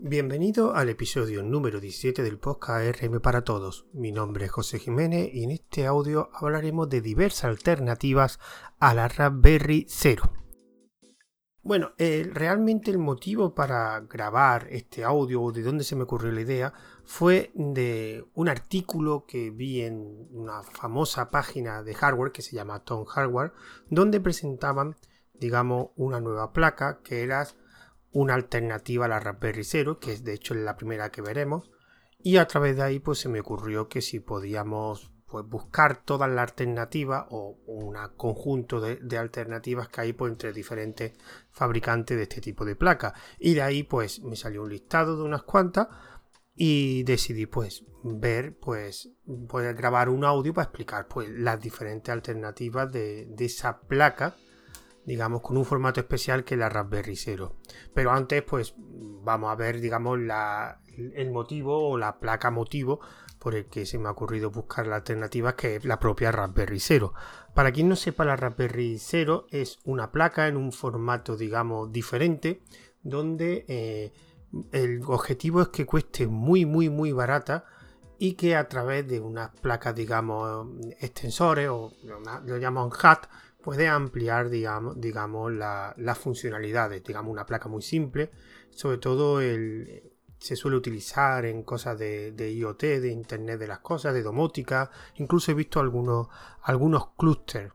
Bienvenido al episodio número 17 del podcast RM para Todos. Mi nombre es José Jiménez y en este audio hablaremos de diversas alternativas a la Raspberry Zero. Bueno, eh, realmente el motivo para grabar este audio o de dónde se me ocurrió la idea fue de un artículo que vi en una famosa página de hardware que se llama Tom Hardware, donde presentaban, digamos, una nueva placa que era una alternativa a la Raspberry Zero, que es de hecho la primera que veremos. Y a través de ahí pues se me ocurrió que si podíamos pues, buscar todas las alternativas o un conjunto de, alternativas que hay pues, entre diferentes fabricantes de este tipo de placas. Y de ahí pues me salió un listado de unas cuantas y decidí pues ver pues poder grabar un audio para explicar pues las diferentes alternativas de esa placa digamos, con un formato especial que la Raspberry Zero. Pero antes, pues, vamos a ver, digamos, el motivo o la placa motivo por el que se me ha ocurrido buscar la alternativa, que es la propia Raspberry Zero. Para quien no sepa, la Raspberry Zero es una placa en un formato, digamos, diferente, donde eh, el objetivo es que cueste muy, muy, muy barata y que a través de unas placas, digamos, extensores o lo llaman HAT, puede ampliar, digamos, digamos las funcionalidades. Digamos, una placa muy simple. Sobre todo el, se suele utilizar en cosas de, IoT, de Internet de las Cosas, de domótica. Incluso he visto algunos, algunos clústeres.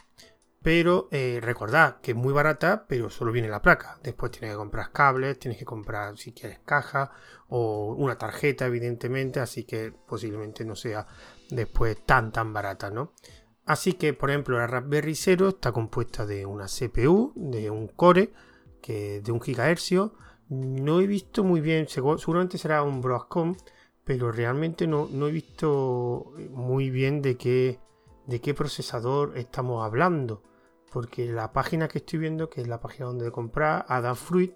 Pero eh, recordad que es muy barata, pero solo viene la placa. Después tienes que comprar cables, tienes que comprar si quieres caja o una tarjeta, evidentemente. Así que posiblemente no sea después tan tan barata, ¿no? Así que, por ejemplo, la Raspberry Zero está compuesta de una CPU, de un core, que de un GHz. No he visto muy bien, seguramente será un Broadcom, pero realmente no, he visto muy bien de qué, de qué procesador estamos hablando. Porque la página que estoy viendo, que es la página donde comprar, Adafruit,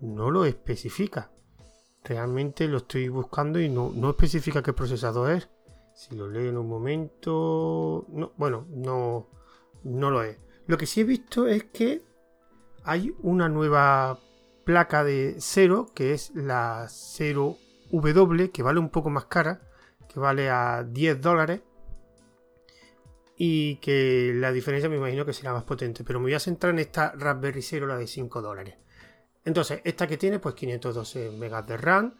no lo especifica. Realmente lo estoy buscando y no, no especifica qué procesador es. Si lo leo en un momento. No, bueno, no, no lo es. Lo que sí he visto es que hay una nueva placa de cero, que es la 0W, que vale un poco más cara, que vale a 10 dólares. Y que la diferencia me imagino que será más potente. Pero me voy a centrar en esta Raspberry Zero, la de 5 dólares. Entonces, esta que tiene, pues 512 megas de RAM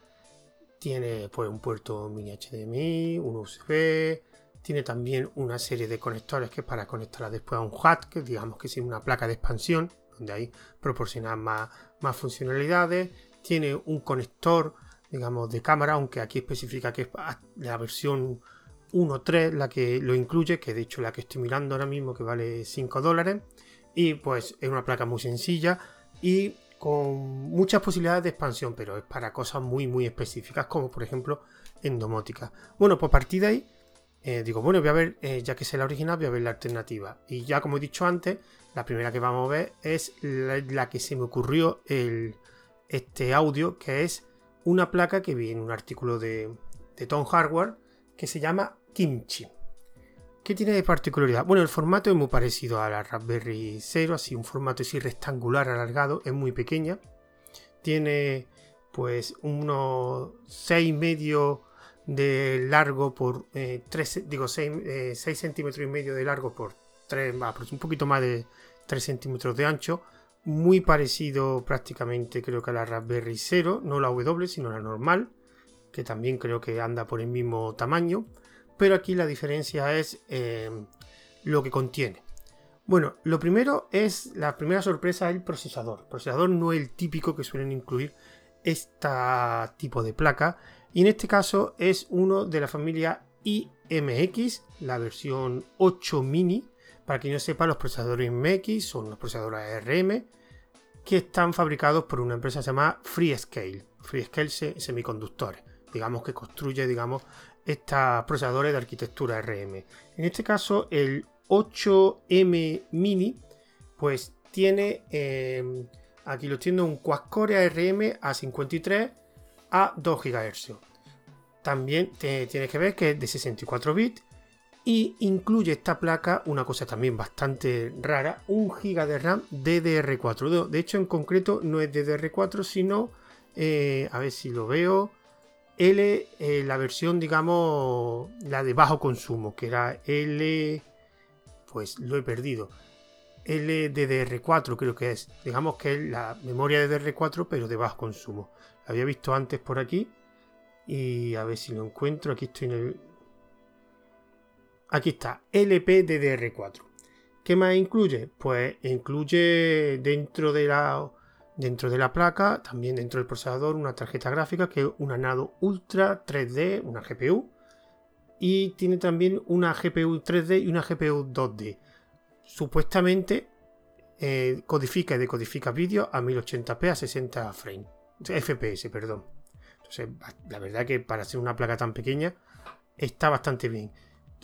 tiene pues un puerto mini HDMI, un USB, tiene también una serie de conectores que para conectarla después a un HAT, que digamos que es una placa de expansión, donde ahí proporciona más, más funcionalidades. Tiene un conector, digamos, de cámara, aunque aquí especifica que es la versión 1.3 la que lo incluye, que de hecho la que estoy mirando ahora mismo que vale 5 dólares. Y pues es una placa muy sencilla y con muchas posibilidades de expansión, pero es para cosas muy, muy específicas, como por ejemplo en domótica. Bueno, pues a partir de ahí, eh, digo, bueno, voy a ver, eh, ya que es la original, voy a ver la alternativa. Y ya como he dicho antes, la primera que vamos a ver es la, que se me ocurrió el, este audio, que es una placa que vi en un artículo de, de Tom Hardware que se llama Kimchi. ¿Qué tiene de particularidad? Bueno, el formato es muy parecido a la Raspberry Zero, así un formato así rectangular alargado, es muy pequeña. Tiene pues unos 6 medio de largo por 3, eh, digo 6, eh, centímetros y medio de largo por 3, pues un poquito más de 3 centímetros de ancho. Muy parecido prácticamente creo que a la Raspberry Zero, no la W, sino la normal, que también creo que anda por el mismo tamaño pero aquí la diferencia es eh, lo que contiene. Bueno, lo primero es, la primera sorpresa es el procesador. El procesador no es el típico que suelen incluir este tipo de placa. Y en este caso es uno de la familia IMX, la versión 8 mini. Para quien no sepa, los procesadores IMX son los procesadores ARM que están fabricados por una empresa llamada FreeScale. FreeScale Semiconductores. Digamos que construye, digamos, estos procesadores de arquitectura RM. En este caso, el 8M Mini, pues tiene, eh, aquí lo tiene un quad-core ARM A53 a 2 GHz. También tienes que ver que es de 64 bits y incluye esta placa una cosa también bastante rara, 1 GB de RAM DDR4. De hecho, en concreto no es DDR4, sino eh, a ver si lo veo, L, eh, la versión, digamos, la de bajo consumo, que era L, pues lo he perdido. LDDR4 creo que es. Digamos que es la memoria de DDR4 pero de bajo consumo. La había visto antes por aquí. Y a ver si lo encuentro. Aquí estoy en el... Aquí está. LPDDR4. ¿Qué más incluye? Pues incluye dentro de la dentro de la placa, también dentro del procesador, una tarjeta gráfica que es una Nado Ultra 3D, una GPU. Y tiene también una GPU 3D y una GPU 2D. Supuestamente eh, codifica y decodifica vídeo a 1080p a 60 frames. FPS, perdón. Entonces, la verdad que para ser una placa tan pequeña está bastante bien.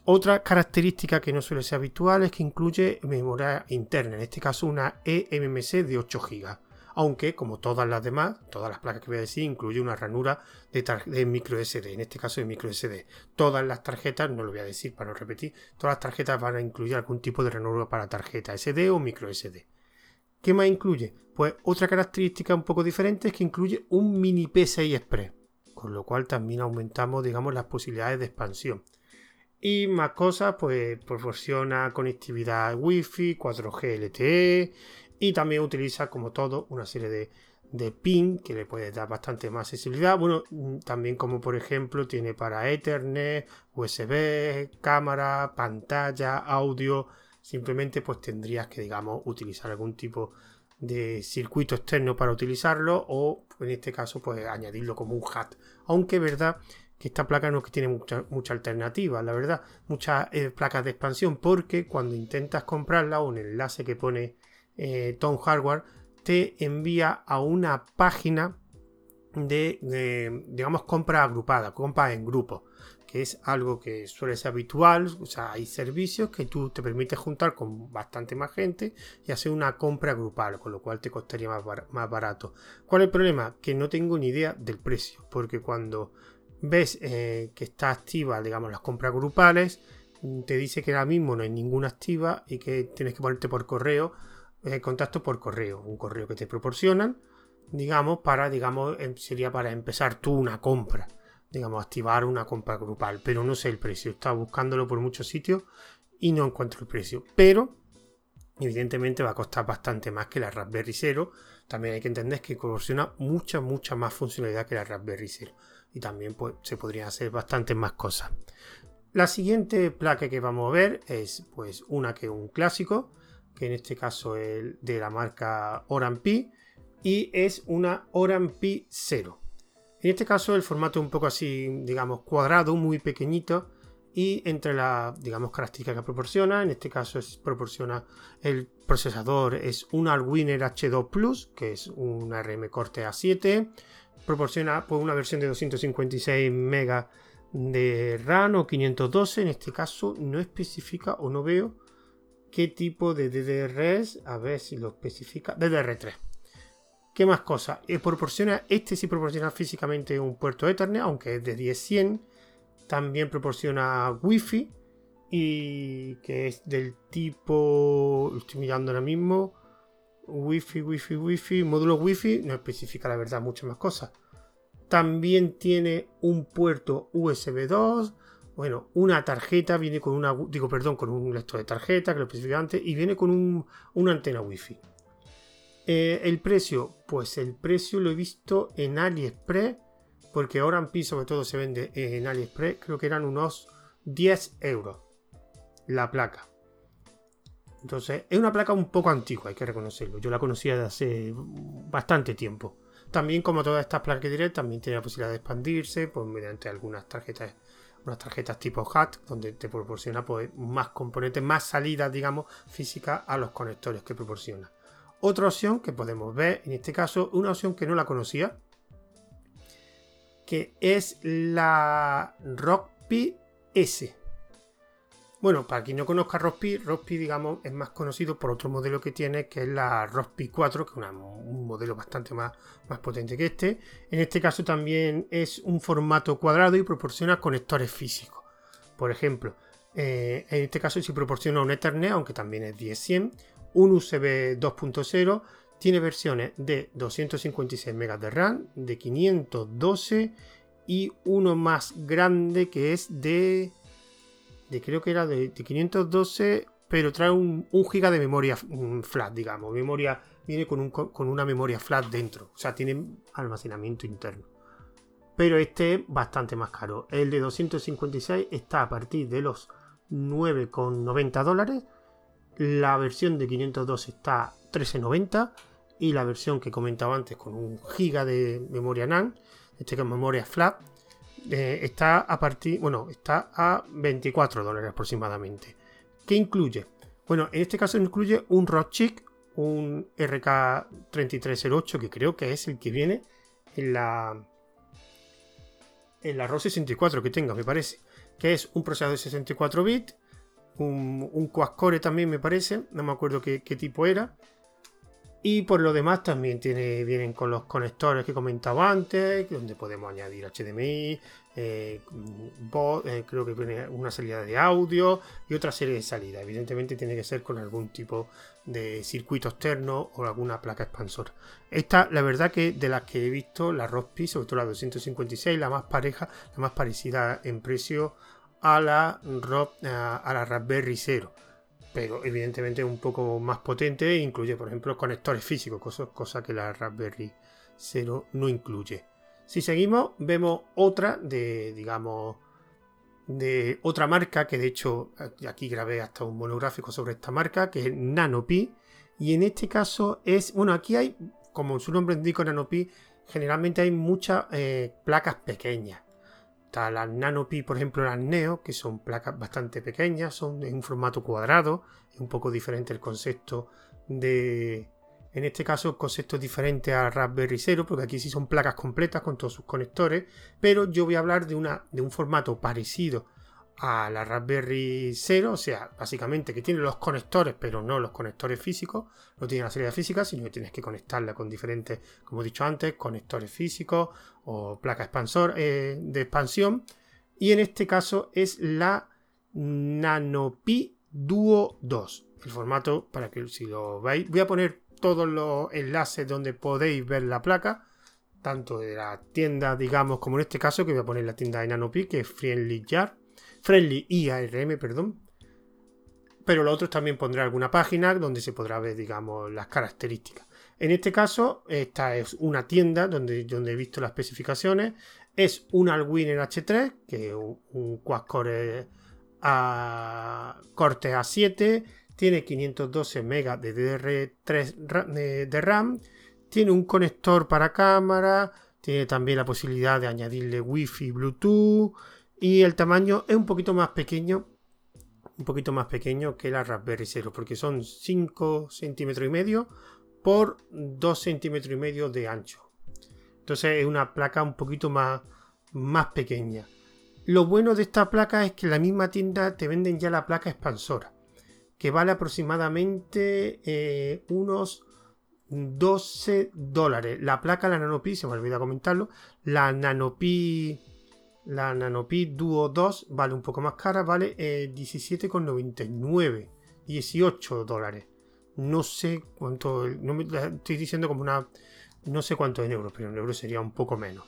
Otra característica que no suele ser habitual es que incluye memoria interna, en este caso una eMMC de 8 GB aunque como todas las demás, todas las placas que voy a decir, incluye una ranura de, micro SD, en este caso de micro SD. Todas las tarjetas, no lo voy a decir para no repetir, todas las tarjetas van a incluir algún tipo de ranura para tarjeta SD o micro SD. ¿Qué más incluye? Pues otra característica un poco diferente es que incluye un mini PCI Express, con lo cual también aumentamos, digamos, las posibilidades de expansión. Y más cosas, pues proporciona conectividad Wi-Fi, 4G LTE, y también utiliza, como todo, una serie de, de pin que le puede dar bastante más accesibilidad. Bueno, mm, también como por ejemplo tiene para Ethernet, USB, cámara, pantalla, audio. Simplemente pues tendrías que, digamos, utilizar algún tipo de circuito externo para utilizarlo o en este caso pues añadirlo como un hat. Aunque verdad que esta placa no es que tiene mucha, mucha alternativa, la verdad, muchas eh, placas de expansión porque cuando intentas comprarla o el enlace que pone eh, Tom Hardware, te envía a una página de, digamos, compra agrupada, compra en grupo, que es algo que suele ser habitual. O sea, hay servicios que tú te permites juntar con bastante más gente y hacer una compra grupal, con lo cual te costaría más, más barato. ¿Cuál es el problema? Que no tengo ni idea del precio, porque cuando ves eh, que está activa, digamos, las compras grupales, te dice que ahora mismo no hay ninguna activa y que tienes que ponerte por correo el contacto por correo, un correo que te proporcionan, digamos, para, digamos, em, sería para empezar tú una compra, digamos, activar una compra grupal, pero no sé el precio, estaba buscándolo por muchos sitios y no encuentro el precio, pero evidentemente va a costar bastante más que la Raspberry Zero, también hay que entender que proporciona mucha, mucha más funcionalidad que la Raspberry Zero y también pues, se podrían hacer bastantes más cosas. La siguiente placa que vamos a ver es pues una que es un clásico, que en este caso es de la marca Oran Pi, y es una Oran Pi 0. En este caso el formato es un poco así, digamos, cuadrado, muy pequeñito, y entre las, digamos, características que proporciona, en este caso es, proporciona el procesador, es un Arwiner H2 Plus, que es un ARM Corte A7, proporciona pues, una versión de 256 MB de RAM o 512, en este caso no especifica o no veo qué tipo de DDR es, a ver si lo especifica, DDR3. ¿Qué más cosas? Eh, proporciona, este sí proporciona físicamente un puerto Ethernet, aunque es de 10-100. También proporciona Wi-Fi y que es del tipo, lo estoy mirando ahora mismo, Wi-Fi, Wi-Fi, Wi-Fi, módulo Wi-Fi, no especifica la verdad muchas más cosas. También tiene un puerto USB 2, bueno, una tarjeta viene con una, digo, perdón, con un lector de tarjeta, que lo especifico antes, y viene con un, una antena wifi. Eh, el precio, pues el precio lo he visto en AliExpress, porque ahora en Pi sobre todo se vende en AliExpress, creo que eran unos 10 euros la placa. Entonces, es una placa un poco antigua, hay que reconocerlo. Yo la conocía de hace bastante tiempo. También, como todas estas placas direct, también tiene la posibilidad de expandirse pues, mediante algunas tarjetas unas tarjetas tipo HAT, donde te proporciona pues, más componentes, más salidas, digamos, físicas a los conectores que proporciona. Otra opción que podemos ver, en este caso, una opción que no la conocía, que es la Rockpi S. Bueno, para quien no conozca Rospi, Rospi, digamos, es más conocido por otro modelo que tiene, que es la Rospi 4, que es un modelo bastante más, más potente que este. En este caso también es un formato cuadrado y proporciona conectores físicos. Por ejemplo, eh, en este caso sí proporciona un Ethernet, aunque también es 10-100, un USB 2.0, tiene versiones de 256 MB de RAM, de 512 y uno más grande que es de, creo que era de, 512, pero trae un, giga de memoria flat, digamos, memoria viene con, con una memoria flat dentro, o sea, tiene almacenamiento interno. Pero este es bastante más caro. El de 256 está a partir de los 9,90 dólares. La versión de 502 está 13,90 y la versión que comentaba antes con un giga de memoria NAND, este que es memoria flat, eh, está a partir, bueno, está a 24 dólares aproximadamente. ¿Qué incluye? Bueno, en este caso incluye un Rockchip, un RK3308, que creo que es el que viene en la en la ROS 64 que tenga, me parece, que es un procesador de 64 bits, un, un también me parece, no me acuerdo qué tipo era, y por lo demás también vienen con los conectores que comentaba antes, donde podemos añadir HDMI, eh, eh, creo que tiene una salida de audio y otra serie de salidas. Evidentemente tiene que ser con algún tipo de circuito externo o alguna placa expansora. Esta, la verdad que de las que he visto, la Rospi, sobre todo la 256, la más pareja, la más parecida en precio a la, a la Raspberry Zero pero evidentemente un poco más potente e incluye, por ejemplo, conectores físicos, cosa, que la Raspberry 0 no incluye. Si seguimos, vemos otra de, digamos, de otra marca, que de hecho aquí grabé hasta un monográfico sobre esta marca, que es NanoPi. Y en este caso es, bueno, aquí hay, como su nombre indica, NanoPi, generalmente hay muchas eh, placas pequeñas. Está las NanoPi, por ejemplo, las Neo, que son placas bastante pequeñas, son en un formato cuadrado, es un poco diferente el concepto de... En este caso, el concepto es diferente a Raspberry Zero, porque aquí sí son placas completas con todos sus conectores, pero yo voy a hablar de, una, de un formato parecido a la Raspberry 0, o sea, básicamente que tiene los conectores, pero no los conectores físicos, no tiene la salida física, sino que tienes que conectarla con diferentes, como he dicho antes, conectores físicos o placa expansor eh, de expansión. Y en este caso es la NanoPi Duo 2. El formato, para que si lo veis, voy a poner todos los enlaces donde podéis ver la placa, tanto de la tienda, digamos, como en este caso, que voy a poner la tienda de NanoPi, que es Friendly Jar Friendly y ARM, perdón. Pero lo otro también pondré alguna página donde se podrá ver, digamos, las características. En este caso, esta es una tienda donde, donde he visto las especificaciones. Es un Alwin H3, que es un, quad-core a corte A7. Tiene 512 MB de DDR3 de RAM. Tiene un conector para cámara. Tiene también la posibilidad de añadirle Wi-Fi, Bluetooth. Y el tamaño es un poquito más pequeño, un poquito más pequeño que la Raspberry Zero, porque son 5 centímetros y medio por 2 centímetros y medio de ancho. Entonces es una placa un poquito más, más pequeña. Lo bueno de esta placa es que en la misma tienda te venden ya la placa expansora, que vale aproximadamente eh, unos 12 dólares. La placa, la Nanopi, se me olvida comentarlo, la Nanopi la Nanopi Duo 2 vale un poco más cara, vale 17,99, eh, 18 dólares. No sé cuánto, no me, estoy diciendo como una, no sé cuánto en euros, pero en euros sería un poco menos.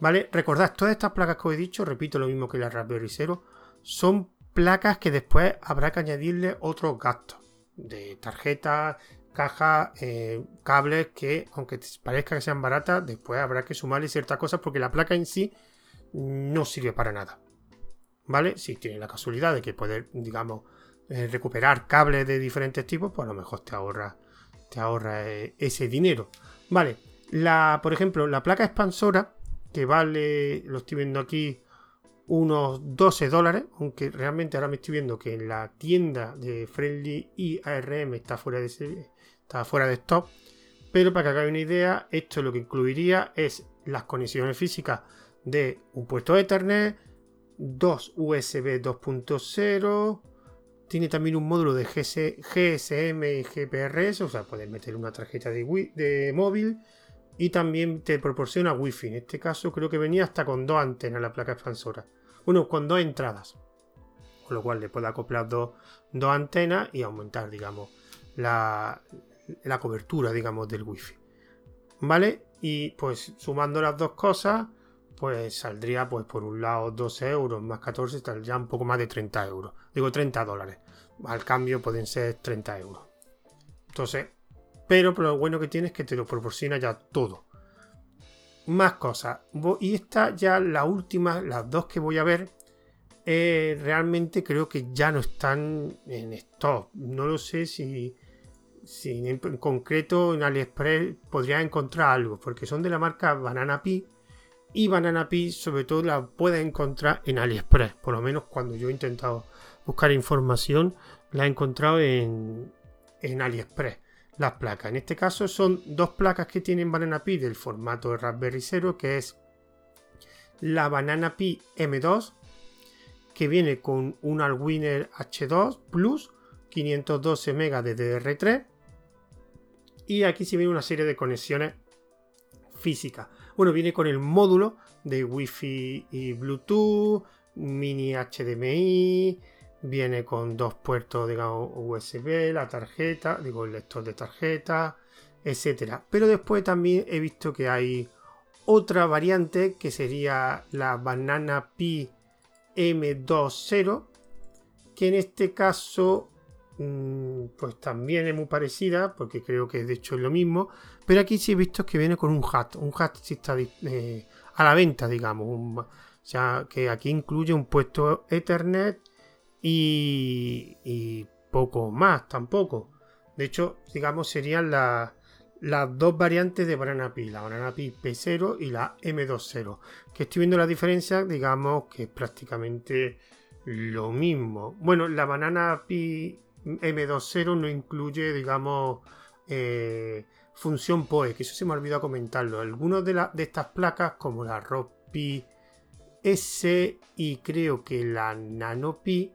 ¿Vale? Recordad, todas estas placas que os he dicho, repito lo mismo que la Raspberry Zero, son placas que después habrá que añadirle otros gastos de tarjetas, cajas, eh, cables que, aunque parezca que sean baratas, después habrá que sumarle ciertas cosas porque la placa en sí no sirve para nada. ¿Vale? Si tiene la casualidad de que poder, digamos, eh, recuperar cables de diferentes tipos, pues a lo mejor te ahorra, te ahorra eh, ese dinero. Vale, la, por ejemplo, la placa expansora, que vale, lo estoy viendo aquí, unos 12 dólares, aunque realmente ahora me estoy viendo que en la tienda de Friendly y ARM está fuera de, está fuera de stock. Pero para que hagáis una idea, esto lo que incluiría es las conexiones físicas de un puerto Ethernet, dos USB 2.0, tiene también un módulo de GSM y GPRS, o sea, puedes meter una tarjeta de, móvil y también te proporciona Wi-Fi. En este caso creo que venía hasta con dos antenas la placa expansora. Bueno, con dos entradas. Con lo cual le puede acoplar dos, dos antenas y aumentar, digamos, la, la cobertura, digamos, del wifi. ¿Vale? Y pues sumando las dos cosas, pues saldría pues por un lado 12 euros más 14, ya un poco más de 30 euros. Digo 30 dólares. Al cambio pueden ser 30 euros. Entonces, pero, lo bueno que tiene es que te lo proporciona ya todo. Más cosas. Y esta ya la última, las dos que voy a ver, eh, realmente creo que ya no están en stock. No lo sé si, si en, concreto en AliExpress podría encontrar algo, porque son de la marca Banana Pi. Y Banana Pi sobre todo la puedes encontrar en AliExpress. Por lo menos cuando yo he intentado buscar información, la he encontrado en, en AliExpress. Las placas. En este caso son dos placas que tienen Banana Pi del formato de Raspberry Zero, que es la Banana Pi M2 que viene con un Alwiner H2 Plus, 512 MB de DR3 y aquí sí viene una serie de conexiones físicas. Bueno, viene con el módulo de Wi-Fi y Bluetooth, mini HDMI, viene con dos puertos, digamos, USB, la tarjeta, digo, el lector de tarjeta, etcétera. Pero después también he visto que hay otra variante que sería la Banana Pi M20, que en este caso mm, pues también es muy parecida, porque creo que de hecho es lo mismo, pero aquí sí he visto que viene con un hat, un hat sí está eh, a la venta, digamos, o que aquí incluye un puesto Ethernet y, y poco más tampoco. De hecho, digamos, serían las las dos variantes de Banana Pi, la Banana Pi P0 y la M20. Que estoy viendo la diferencia, digamos que es prácticamente lo mismo. Bueno, la Banana Pi M20 no incluye, digamos, eh, función PoE, que eso se me ha olvidado comentarlo. Algunas de, de estas placas, como la Pi S y creo que la Nano Pi,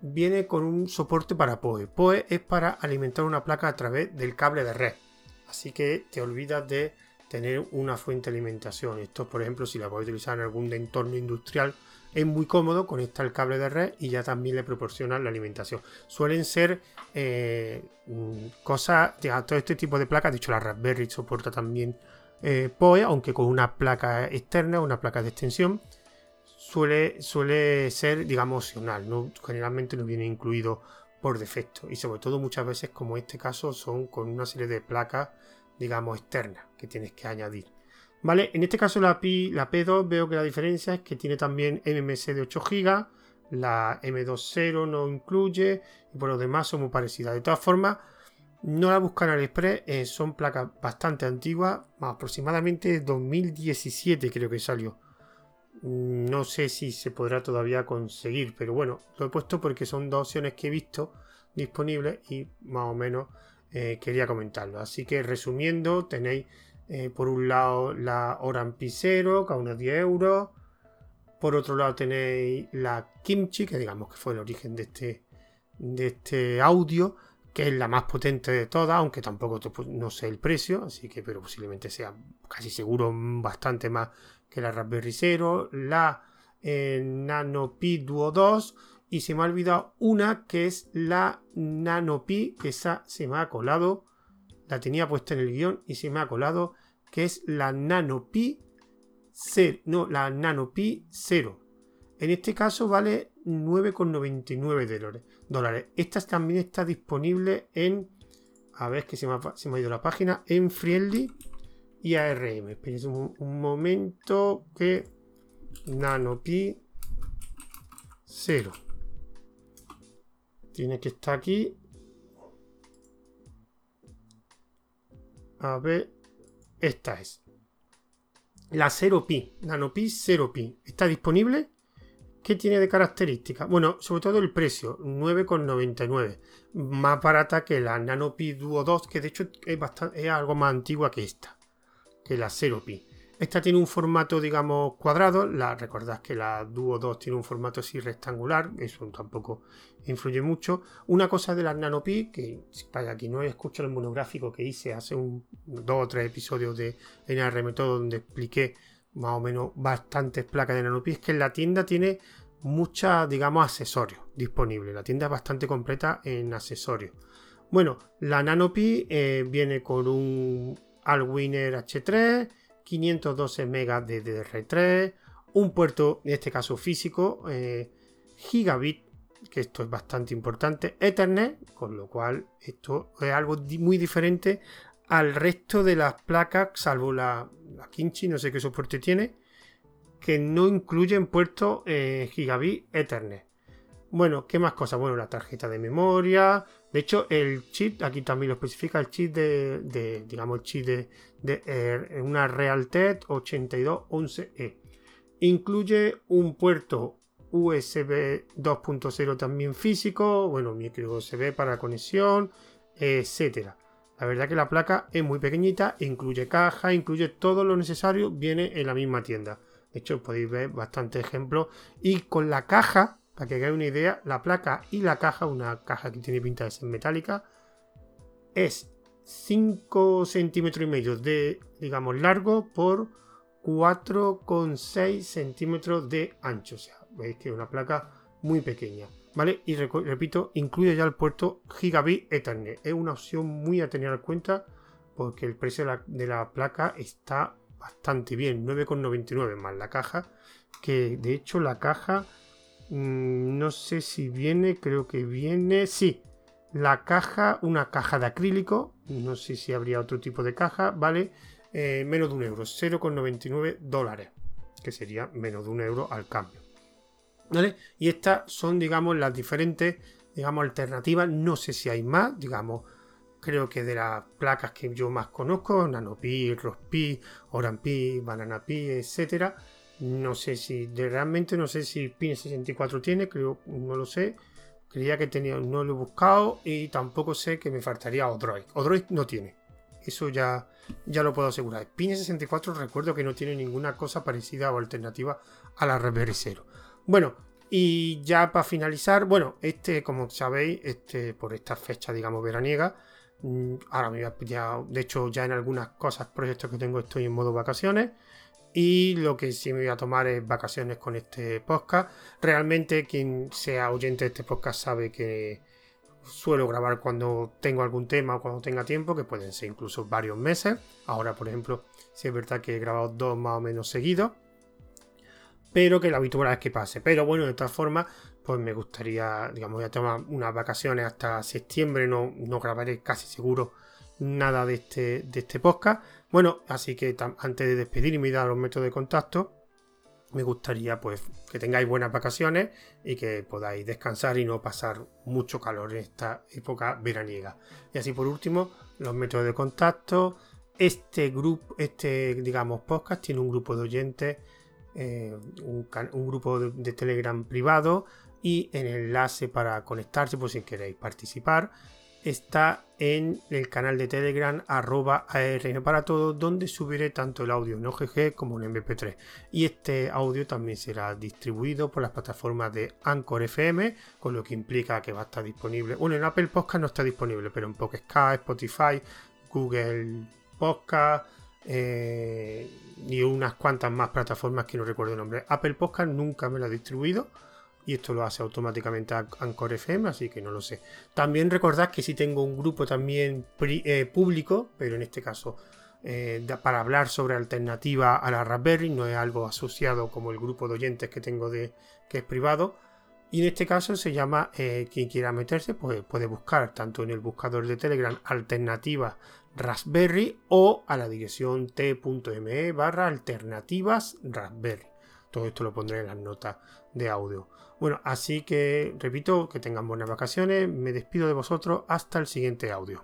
viene con un soporte para PoE. PoE es para alimentar una placa a través del cable de red. Así que te olvidas de tener una fuente de alimentación. Esto, por ejemplo, si la puedes utilizar en algún entorno industrial, es muy cómodo, conecta el cable de red y ya también le proporciona la alimentación. Suelen ser eh, cosas, todo este tipo de placas, de hecho la Raspberry soporta también eh, PoE, aunque con una placa externa, una placa de extensión, suele, suele ser, digamos, opcional, ¿no? generalmente no viene incluido por defecto y sobre todo muchas veces como este caso son con una serie de placas digamos externas que tienes que añadir vale en este caso la Pi la P2 veo que la diferencia es que tiene también MMS de 8 GB la M20 no incluye y por lo demás son muy parecidas. De todas formas no la buscan al Express eh, son placas bastante antiguas aproximadamente 2017 creo que salió. No sé si se podrá todavía conseguir, pero bueno, lo he puesto porque son dos opciones que he visto disponibles y más o menos eh, quería comentarlo. Así que resumiendo, tenéis eh, por un lado la Oran 0 que a unos 10 euros. Por otro lado tenéis la Kimchi, que digamos que fue el origen de este, de este audio, que es la más potente de todas, aunque tampoco no sé el precio, así que pero posiblemente sea casi seguro bastante más que la Raspberry Zero, la eh, Nano Pi Duo 2 y se me ha olvidado una que es la Nano Pi, que esa se me ha colado, la tenía puesta en el guion y se me ha colado, que es la Nano Pi 0, no, la Nano Pi 0. En este caso vale 9,99 dólares. Esta también está disponible en, a ver que se me ha, ido la página, en Friendly y ARM. Esperen un, un, momento que NanoPi 0. Tiene que estar aquí. A ver, esta es. La 0pi, NanoPi 0pi. ¿Está disponible? ¿Qué tiene de características? Bueno, sobre todo el precio, 9,99. Más barata que la NanoPi Duo 2, que de hecho es, bastante, es algo más antigua que esta que la 0pi. Esta tiene un formato, digamos, cuadrado. La, recordad que la Duo 2 tiene un formato así rectangular. Eso tampoco influye mucho. Una cosa de la NanoPi, que para quien no escuchado el monográfico que hice hace un, dos o tres episodios de NRM todo donde expliqué más o menos bastantes placas de NanoPi, es que la tienda tiene muchas, digamos, accesorios disponibles. La tienda es bastante completa en accesorios Bueno, la NanoPi eh, viene con un Alwiner H3, 512 MB de DDR3, un puerto, en este caso físico, eh, gigabit, que esto es bastante importante, Ethernet, con lo cual esto es algo muy diferente al resto de las placas, salvo la, la Kinchi, no sé qué soporte tiene, que no incluyen puertos eh, gigabit Ethernet. Bueno, ¿qué más cosas? Bueno, la tarjeta de memoria. De hecho, el chip, aquí también lo especifica, el chip de, digamos, el chip de, de eh, una Realtek 8211E. Incluye un puerto USB 2.0 también físico, bueno, micro USB para conexión, etcétera. La verdad que la placa es muy pequeñita, incluye caja, incluye todo lo necesario, viene en la misma tienda. De hecho, podéis ver bastantes ejemplos. Y con la caja, para que hagáis una idea, la placa y la caja, una caja que tiene pinta de ser metálica, es 5 centímetros y medio de, digamos, largo por 4,6 centímetros de ancho. O sea, veis que es una placa muy pequeña. ¿Vale? Y repito, incluye ya el puerto Gigabit Ethernet. Es una opción muy a tener en cuenta porque el precio de la placa está bastante bien, 9,99 más la caja, que de hecho la caja, no sé si viene, creo que viene, sí, la caja, una caja de acrílico, no sé si habría otro tipo de caja, vale eh, menos de un euro, 0,99 dólares, que sería menos de un euro al cambio. ¿Vale? Y estas son, digamos, las diferentes, digamos, alternativas, no sé si hay más, digamos, creo que de las placas que yo más conozco, NanoPi, ROSPi, OranPi, BananaPi, etcétera. No sé si, realmente no sé si Pin 64 tiene, creo, no lo sé. Creía que tenía, no lo he buscado y tampoco sé que me faltaría Odroid. Odroid no tiene. Eso ya, ya lo puedo asegurar. Pin 64 recuerdo que no tiene ninguna cosa parecida o alternativa a la Raspberry 0. Bueno, y ya para finalizar, bueno, este, como sabéis, este, por esta fecha, digamos, veraniega, Mm, ahora me ya, de hecho, ya en algunas cosas, proyectos que tengo, estoy en modo vacaciones. Y lo que sí me voy a tomar es vacaciones con este podcast. Realmente, quien sea oyente de este podcast sabe que suelo grabar cuando tengo algún tema o cuando tenga tiempo, que pueden ser incluso varios meses. Ahora, por ejemplo, si es verdad que he grabado dos más o menos seguidos. Pero que la habitual es que pase. Pero bueno, de todas formas, pues me gustaría, digamos, voy a tomar unas vacaciones hasta septiembre, no, no grabaré casi seguro nada de este, de este podcast. Bueno, así que antes de despedirme y dar los métodos de contacto, me gustaría pues que tengáis buenas vacaciones y que podáis descansar y no pasar mucho calor en esta época veraniega. Y así por último, los métodos de contacto. Este grupo, este digamos podcast tiene un grupo de oyentes, eh, un, grupo de Telegram privado y el enlace para conectarse por si queréis participar está en el canal de Telegram arroba ARN para todos donde subiré tanto el audio en OGG como en MP3 y este audio también será distribuido por las plataformas de Anchor FM con lo que implica que va a estar disponible. Bueno en Apple Podcast no está disponible pero en Pocket Spotify Google Podcast eh, y unas cuantas más plataformas que no recuerdo el nombre. Apple Podcast nunca me lo ha distribuido y esto lo hace automáticamente Anchor FM, así que no lo sé. También recordad que si tengo un grupo también eh, público, pero en este caso eh, para hablar sobre alternativa a la Raspberry, no es algo asociado como el grupo de oyentes que tengo de que es privado. Y en este caso se llama, eh, quien quiera meterse, pues puede buscar tanto en el buscador de Telegram alternativa Raspberry o a la dirección t.me barra alternativas Raspberry. Todo esto lo pondré en las notas de audio. Bueno, así que repito, que tengan buenas vacaciones, me despido de vosotros hasta el siguiente audio.